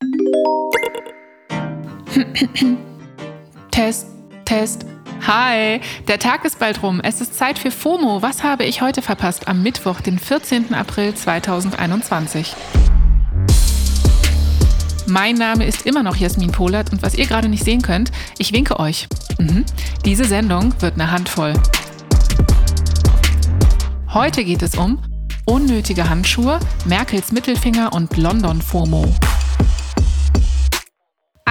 Test, Test. Hi, der Tag ist bald rum. Es ist Zeit für FOMO. Was habe ich heute verpasst? Am Mittwoch, den 14. April 2021. Mein Name ist immer noch Jasmin Polat und was ihr gerade nicht sehen könnt, ich winke euch. Mhm. Diese Sendung wird eine Handvoll. Heute geht es um unnötige Handschuhe, Merkels Mittelfinger und London FOMO.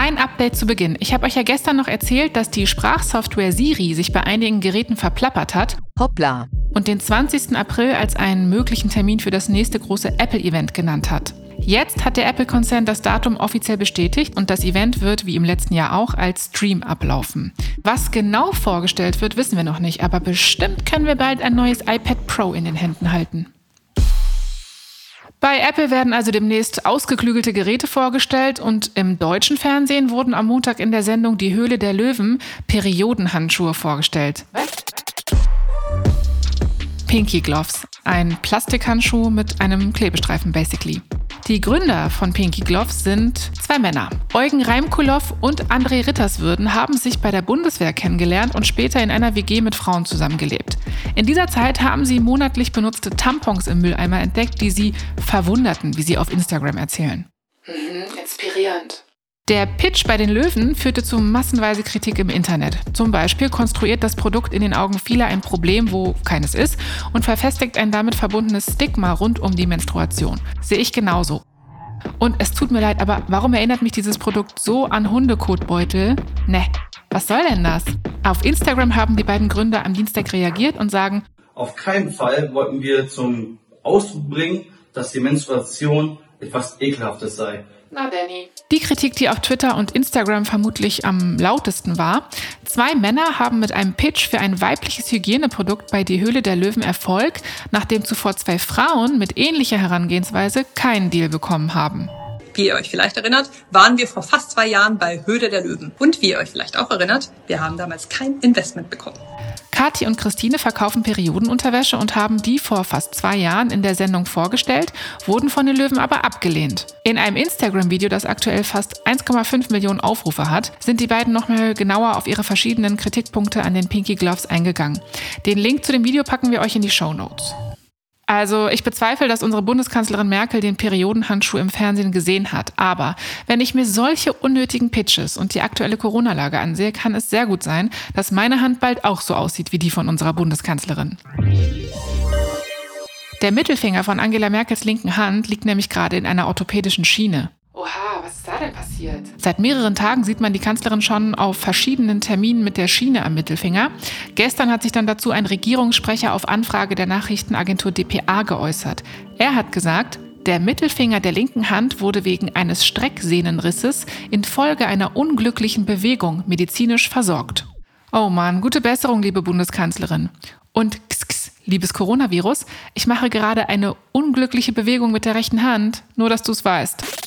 Ein Update zu Beginn. Ich habe euch ja gestern noch erzählt, dass die Sprachsoftware Siri sich bei einigen Geräten verplappert hat. Hoppla. Und den 20. April als einen möglichen Termin für das nächste große Apple-Event genannt hat. Jetzt hat der Apple-Konzern das Datum offiziell bestätigt und das Event wird, wie im letzten Jahr auch, als Stream ablaufen. Was genau vorgestellt wird, wissen wir noch nicht, aber bestimmt können wir bald ein neues iPad Pro in den Händen halten. Bei Apple werden also demnächst ausgeklügelte Geräte vorgestellt und im deutschen Fernsehen wurden am Montag in der Sendung Die Höhle der Löwen Periodenhandschuhe vorgestellt. Pinky Gloves, ein Plastikhandschuh mit einem Klebestreifen basically. Die Gründer von Pinky Gloves sind zwei Männer. Eugen Reimkulow und André Ritterswürden haben sich bei der Bundeswehr kennengelernt und später in einer WG mit Frauen zusammengelebt. In dieser Zeit haben sie monatlich benutzte Tampons im Mülleimer entdeckt, die sie verwunderten, wie sie auf Instagram erzählen. Mhm, inspirierend. Der Pitch bei den Löwen führte zu massenweise Kritik im Internet. Zum Beispiel konstruiert das Produkt in den Augen vieler ein Problem, wo keines ist, und verfestigt ein damit verbundenes Stigma rund um die Menstruation. Sehe ich genauso. Und es tut mir leid, aber warum erinnert mich dieses Produkt so an Hundekotbeutel? Ne, was soll denn das? Auf Instagram haben die beiden Gründer am Dienstag reagiert und sagen, auf keinen Fall wollten wir zum Ausdruck bringen, dass die Menstruation etwas Ekelhaftes sei. Na, Danny. Die Kritik, die auf Twitter und Instagram vermutlich am lautesten war. Zwei Männer haben mit einem Pitch für ein weibliches Hygieneprodukt bei Die Höhle der Löwen Erfolg, nachdem zuvor zwei Frauen mit ähnlicher Herangehensweise keinen Deal bekommen haben. Wie ihr euch vielleicht erinnert, waren wir vor fast zwei Jahren bei Höhle der Löwen. Und wie ihr euch vielleicht auch erinnert, wir haben damals kein Investment bekommen. Kathi und Christine verkaufen Periodenunterwäsche und haben die vor fast zwei Jahren in der Sendung vorgestellt, wurden von den Löwen aber abgelehnt. In einem Instagram-Video, das aktuell fast 1,5 Millionen Aufrufe hat, sind die beiden nochmal genauer auf ihre verschiedenen Kritikpunkte an den Pinky Gloves eingegangen. Den Link zu dem Video packen wir euch in die Show Notes. Also ich bezweifle, dass unsere Bundeskanzlerin Merkel den Periodenhandschuh im Fernsehen gesehen hat. Aber wenn ich mir solche unnötigen Pitches und die aktuelle Corona-Lage ansehe, kann es sehr gut sein, dass meine Hand bald auch so aussieht wie die von unserer Bundeskanzlerin. Der Mittelfinger von Angela Merkels linken Hand liegt nämlich gerade in einer orthopädischen Schiene. Oha, was ist da denn passiert? Seit mehreren Tagen sieht man die Kanzlerin schon auf verschiedenen Terminen mit der Schiene am Mittelfinger. Gestern hat sich dann dazu ein Regierungssprecher auf Anfrage der Nachrichtenagentur dpa geäußert. Er hat gesagt, der Mittelfinger der linken Hand wurde wegen eines Strecksehnenrisses infolge einer unglücklichen Bewegung medizinisch versorgt. Oh Mann, gute Besserung, liebe Bundeskanzlerin. Und kss, liebes Coronavirus, ich mache gerade eine unglückliche Bewegung mit der rechten Hand, nur dass du es weißt.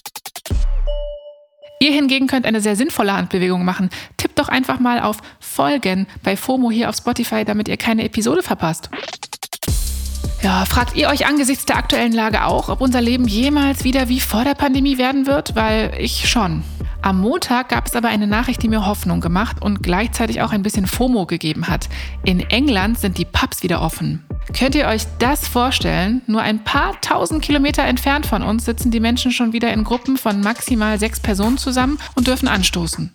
Ihr hingegen könnt eine sehr sinnvolle Handbewegung machen. Tippt doch einfach mal auf Folgen bei FOMO hier auf Spotify, damit ihr keine Episode verpasst. Ja, fragt ihr euch angesichts der aktuellen Lage auch, ob unser Leben jemals wieder wie vor der Pandemie werden wird? Weil ich schon. Am Montag gab es aber eine Nachricht, die mir Hoffnung gemacht und gleichzeitig auch ein bisschen FOMO gegeben hat. In England sind die Pubs wieder offen. Könnt ihr euch das vorstellen? Nur ein paar tausend Kilometer entfernt von uns sitzen die Menschen schon wieder in Gruppen von maximal sechs Personen zusammen und dürfen anstoßen.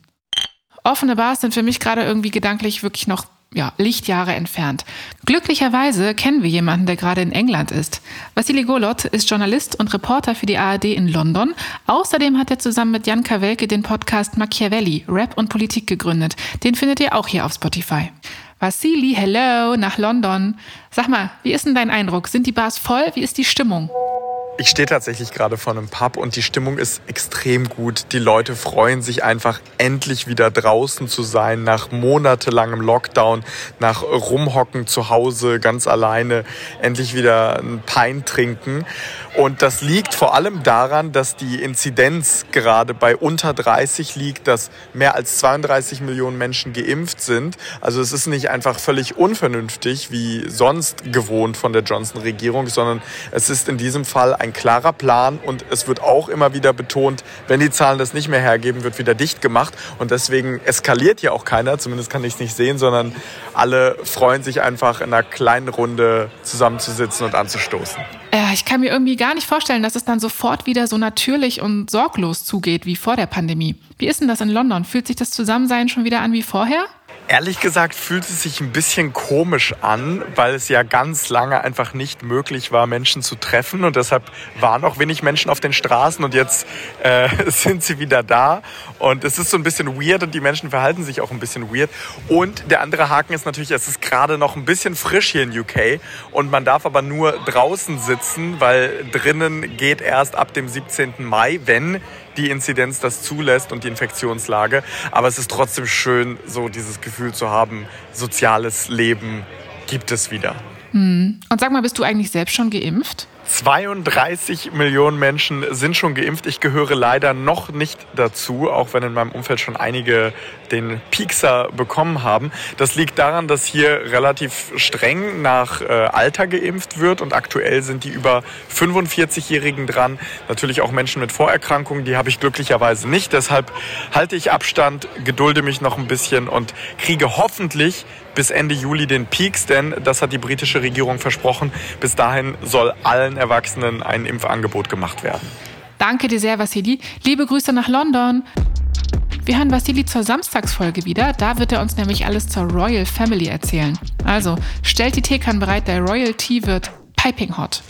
Offene Bars sind für mich gerade irgendwie gedanklich wirklich noch ja, Lichtjahre entfernt. Glücklicherweise kennen wir jemanden, der gerade in England ist. Vassili Golot ist Journalist und Reporter für die ARD in London. Außerdem hat er zusammen mit Jan Kawelke den Podcast Machiavelli, Rap und Politik gegründet. Den findet ihr auch hier auf Spotify. Vassili, hello, nach London. Sag mal, wie ist denn dein Eindruck? Sind die Bars voll? Wie ist die Stimmung? Ich stehe tatsächlich gerade vor einem Pub und die Stimmung ist extrem gut. Die Leute freuen sich einfach endlich wieder draußen zu sein, nach monatelangem Lockdown, nach Rumhocken zu Hause ganz alleine, endlich wieder ein Pein trinken. Und das liegt vor allem daran, dass die Inzidenz gerade bei unter 30 liegt, dass mehr als 32 Millionen Menschen geimpft sind. Also es ist nicht einfach völlig unvernünftig wie sonst gewohnt von der Johnson-Regierung, sondern es ist in diesem Fall ein klarer Plan und es wird auch immer wieder betont, wenn die Zahlen das nicht mehr hergeben, wird wieder dicht gemacht und deswegen eskaliert hier auch keiner, zumindest kann ich es nicht sehen, sondern alle freuen sich einfach in einer kleinen Runde zusammenzusitzen und anzustoßen. Ja, ich kann mir irgendwie gar nicht vorstellen, dass es dann sofort wieder so natürlich und sorglos zugeht wie vor der Pandemie. Wie ist denn das in London? Fühlt sich das Zusammensein schon wieder an wie vorher? Ehrlich gesagt fühlt es sich ein bisschen komisch an, weil es ja ganz lange einfach nicht möglich war, Menschen zu treffen. Und deshalb waren auch wenig Menschen auf den Straßen und jetzt äh, sind sie wieder da. Und es ist so ein bisschen weird und die Menschen verhalten sich auch ein bisschen weird. Und der andere Haken ist natürlich, es ist gerade noch ein bisschen frisch hier in UK und man darf aber nur draußen sitzen, weil drinnen geht erst ab dem 17. Mai, wenn die Inzidenz das zulässt und die Infektionslage. Aber es ist trotzdem schön, so dieses Gefühl zu haben, soziales Leben gibt es wieder. Hm. Und sag mal, bist du eigentlich selbst schon geimpft? 32 Millionen Menschen sind schon geimpft. Ich gehöre leider noch nicht dazu, auch wenn in meinem Umfeld schon einige den Piekser bekommen haben. Das liegt daran, dass hier relativ streng nach äh, Alter geimpft wird und aktuell sind die über 45-Jährigen dran. Natürlich auch Menschen mit Vorerkrankungen, die habe ich glücklicherweise nicht. Deshalb halte ich Abstand, gedulde mich noch ein bisschen und kriege hoffentlich bis Ende Juli den Peaks, denn das hat die britische Regierung versprochen. Bis dahin soll allen Erwachsenen ein Impfangebot gemacht werden. Danke dir sehr, Vassili. Liebe Grüße nach London. Wir hören Vassili zur Samstagsfolge wieder. Da wird er uns nämlich alles zur Royal Family erzählen. Also stellt die Teekanne bereit, der Royal Tea wird piping hot.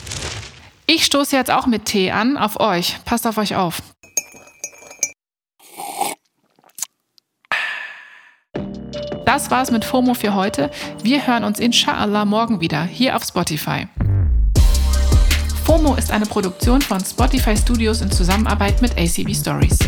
Ich stoße jetzt auch mit Tee an auf euch. Passt auf euch auf. Das war's mit FOMO für heute. Wir hören uns inshallah morgen wieder hier auf Spotify. FOMO ist eine Produktion von Spotify Studios in Zusammenarbeit mit ACB Stories.